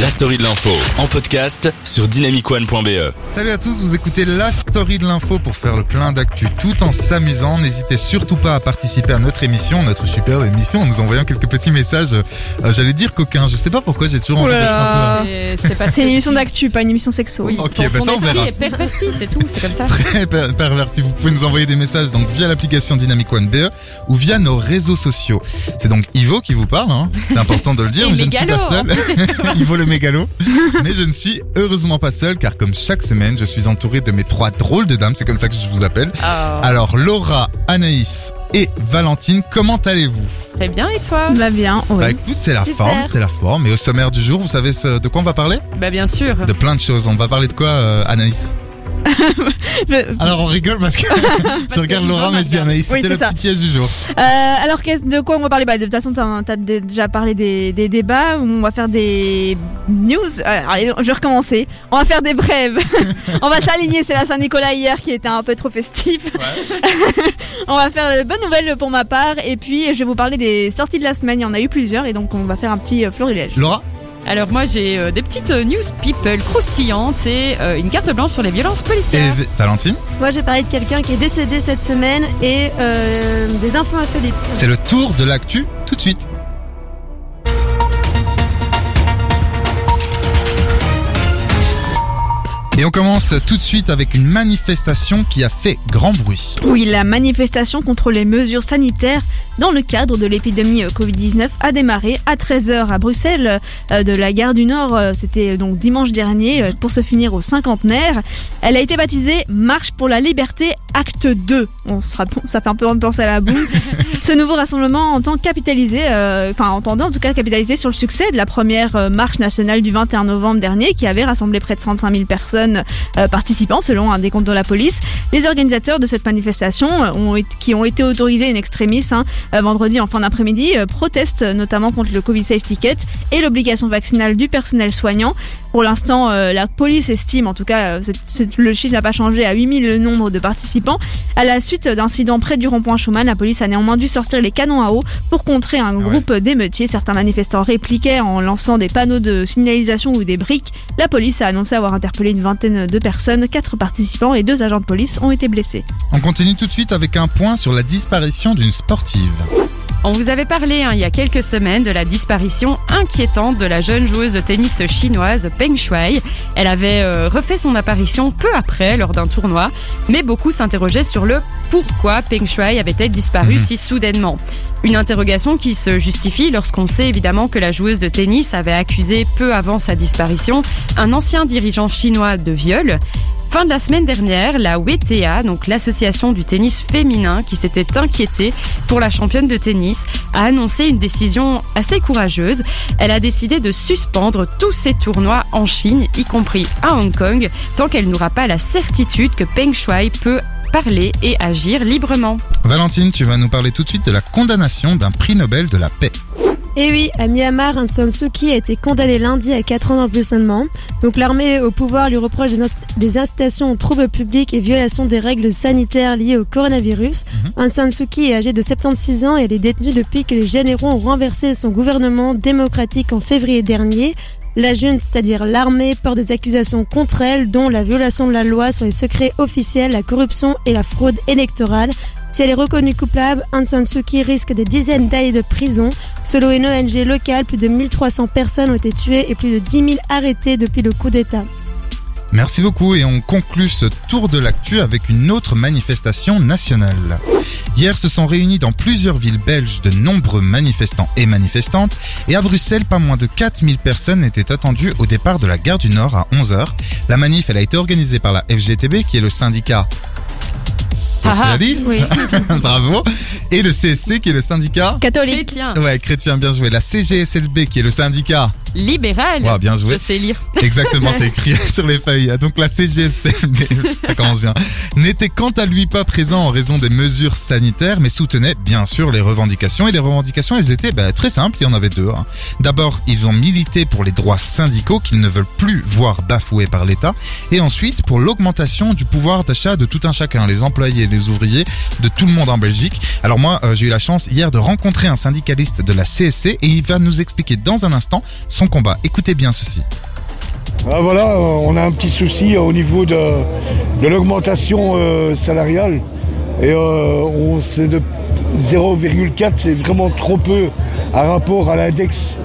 La story de l'info en podcast sur dynamicone.be. Salut à tous, vous écoutez la story de l'info pour faire le plein d'actu tout en s'amusant. N'hésitez surtout pas à participer à notre émission, notre super émission, en nous envoyant quelques petits messages. Euh, J'allais dire coquin, je sais pas pourquoi j'ai toujours envie d'être un C'est c'est une émission d'actu, pas une émission sexo. Oui, Ok, ton, bah ton ça, on verra. est perverti, c'est tout, c'est comme ça. peu très per- perverti. Vous pouvez nous envoyer des messages donc via l'application Dynamic One BE ou via nos réseaux sociaux. C'est donc Ivo qui vous parle, hein. c'est important de le dire, mais je ne suis pas seul. Ivo le mégalo. Mais je ne suis heureusement pas seul car comme chaque semaine, je suis entouré de mes trois drôles de dames, c'est comme ça que je vous appelle. Ah, Alors Laura, Anaïs et Valentine, comment allez-vous? Très bien, et toi? Bah bien, oui. Bah écoute, c'est la Super. forme, c'est la forme. Et au sommaire du jour, vous savez ce- de quoi on va parler? Bah bien sûr. De plein de choses. On va parler de quoi, euh, Anaïs? Alors on rigole parce que je regarde Laura, mais m'a je dis Anaïs, c'était le c'est ça. petit piège du jour. Euh, alors qu'est-ce- de quoi on va parler? Bah, De toute façon, t'as as déjà parlé des, des débats. On va faire des news. Euh, allez, je vais recommencer. On va faire des brèves. on va s'aligner. C'est la Saint-Nicolas hier qui était un peu trop festif. on va faire de bonnes nouvelles pour ma part. Et puis je vais vous parler des sorties de la semaine. Il y en a eu plusieurs et donc on va faire un petit euh, florilège. Laura? Alors moi j'ai euh, des petites euh, news people croustillantes et euh, une carte blanche sur les violences et policières. V- Valentine Moi, j'ai parlé de quelqu'un qui est décédé cette semaine et euh, des infos insolites. C'est le tour de l'actu tout de suite. Et on commence tout de suite avec une manifestation qui a fait grand bruit. Oui, la manifestation contre les mesures sanitaires dans le cadre de l'épidémie euh, Covid-19 a démarré à 13h à Bruxelles euh, de la gare du Nord. euh, C'était donc dimanche dernier pour se finir au cinquantenaire. Elle a été baptisée Marche pour la liberté acte 2. On sera, ça fait un peu penser à la boue. Ce nouveau rassemblement entend capitaliser, euh, enfin entendait en tout cas capitaliser sur le succès de la première euh, marche nationale du 21 novembre dernier qui avait rassemblé près de 35 000 personnes euh, participants selon un décompte de la police. Les organisateurs de cette manifestation, euh, ont, qui ont été autorisés in extremis hein, vendredi en fin d'après-midi, protestent notamment contre le Covid Safe Ticket et l'obligation vaccinale du personnel soignant. Pour l'instant, euh, la police estime, en tout cas, le chiffre n'a pas changé, à 8000 le nombre de participants. À la suite d'incidents près du rond-point Schumann, la police a néanmoins dû sortir les canons à eau pour contrer un ouais. groupe d'émeutiers. Certains manifestants répliquaient en lançant des panneaux de signalisation ou des briques. La police a annoncé avoir interpellé une vingtaine de personnes, quatre participants et deux agents de police ont été blessés. On continue tout de suite avec un point sur la disparition d'une sportive. On vous avait parlé hein, il y a quelques semaines de la disparition inquiétante de la jeune joueuse de tennis chinoise Peng Shuai. Elle avait euh, refait son apparition peu après lors d'un tournoi, mais beaucoup s'interrogeaient sur le pourquoi Peng Shuai avait-elle disparu Mhm. si soudainement. Une interrogation qui se justifie lorsqu'on sait évidemment que la joueuse de tennis avait accusé peu avant sa disparition un ancien dirigeant chinois de viol. Fin de la semaine dernière, la WTA, donc l'association du tennis féminin qui s'était inquiétée pour la championne de tennis, a annoncé une décision assez courageuse. Elle a décidé de suspendre tous ses tournois en Chine, y compris à Hong Kong, tant qu'elle n'aura pas la certitude que Peng Shuai peut parler et agir librement. Valentine, tu vas nous parler tout de suite de la condamnation d'un prix Nobel de la paix. Et oui, à Myanmar, Aung San Suu Kyi a été condamné lundi à 4 ans d'emprisonnement. Donc l'armée au pouvoir lui reproche des, inc- des incitations aux troubles publics et violations des règles sanitaires liées au coronavirus. Mhm. Aung San Suu Kyi est âgée de 76 ans et elle est détenue depuis que les généraux ont renversé son gouvernement démocratique en février dernier. La junte, c'est-à-dire l'armée, porte des accusations contre elle, dont la violation de la loi sur les secrets officiels, la corruption et la fraude électorale. Si elle est reconnue coupable, Aung San Suu Kyi risque des dizaines d'années de prison. Selon une ONG locale, plus de 1300 personnes ont été tuées et plus de 10 000 arrêtées depuis le coup d'État. Merci beaucoup et on conclut ce tour de l'actu avec une autre manifestation nationale. Hier se sont réunis dans plusieurs villes belges de nombreux manifestants et manifestantes et à Bruxelles pas moins de 4000 personnes étaient attendues au départ de la gare du Nord à 11h. La manif elle a été organisée par la FGTB qui est le syndicat socialiste, Oui. bravo, et le CSC qui est le syndicat Catholique. Chrétien, Ouais, chrétien, bien joué. La CGSLB qui est le syndicat. libéral, Ouais, bien joué. je sais lire. Exactement, c'est écrit sur les feuilles. Donc la CGSLB, ça commence bien, n'était quant à lui pas présent en raison des mesures sanitaires, mais soutenait bien sûr les revendications. Et les revendications, elles étaient bah, très simples, il y en avait deux. hein. D'abord, ils ont milité pour les droits syndicaux qu'ils ne veulent plus voir bafoués par l'État. Et ensuite, pour l'augmentation du pouvoir d'achat de tout un chacun, les employés, les ouvriers de tout le monde en Belgique. Alors moi, euh, j'ai eu la chance hier de rencontrer un syndicaliste de la CSC et il va nous expliquer dans un instant son combat. Écoutez bien ceci. Ah, voilà, euh, on a un petit souci au niveau de, l'augmentation euh, salariale. Et euh, on, c'est de 0,4, c'est vraiment trop peu à rapport à l'index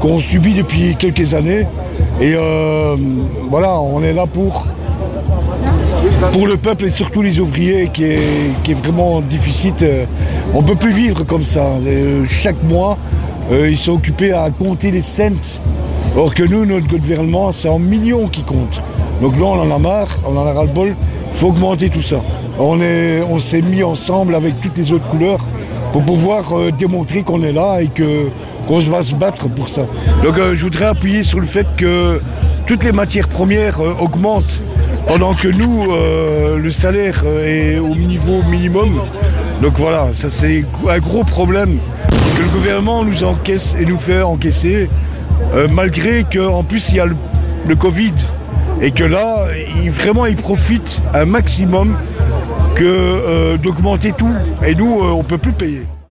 qu'on subit depuis quelques années. Et euh, voilà, on est là pour, pour le peuple et surtout les ouvriers qui est, qui est vraiment difficile. Euh, On ne peut plus vivre comme ça. Euh, chaque mois, euh, ils sont occupés à compter les cents. Or que nous, notre gouvernement, c'est en millions qui compte. Donc là, on en a marre, on en a ras-le-bol. Il faut augmenter tout ça. On est- on s'est mis ensemble avec toutes les autres couleurs pour pouvoir démontrer qu'on est là et qu'on va se battre pour ça. Donc je voudrais appuyer sur le fait que toutes les matières premières augmentent pendant que nous, euh, le salaire est au niveau minimum. Donc voilà, ça c'est un gros problème que le gouvernement nous encaisse et nous fait encaisser, euh, malgré qu'en plus il y a le, Covid et que là, vraiment, il profite un maximum euh, d'augmenter tout. Et nous, euh, on peut plus payer.